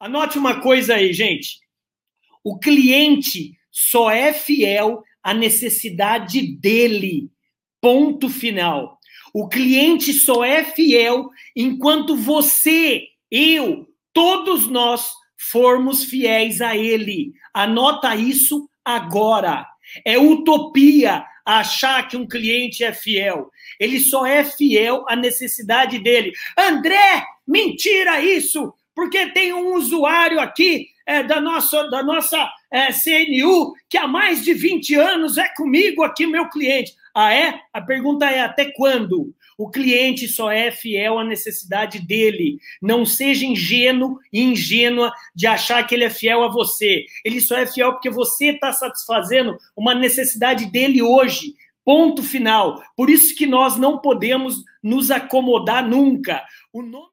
Anote uma coisa aí, gente. O cliente só é fiel à necessidade dele. Ponto final. O cliente só é fiel enquanto você, eu, todos nós formos fiéis a ele. Anota isso agora. É utopia achar que um cliente é fiel. Ele só é fiel à necessidade dele. André, mentira isso! Porque tem um usuário aqui é, da nossa, da nossa é, CNU que há mais de 20 anos é comigo aqui, meu cliente. Ah, é? A pergunta é até quando? O cliente só é fiel à necessidade dele. Não seja ingênuo e ingênua de achar que ele é fiel a você. Ele só é fiel porque você está satisfazendo uma necessidade dele hoje. Ponto final. Por isso que nós não podemos nos acomodar nunca. O nome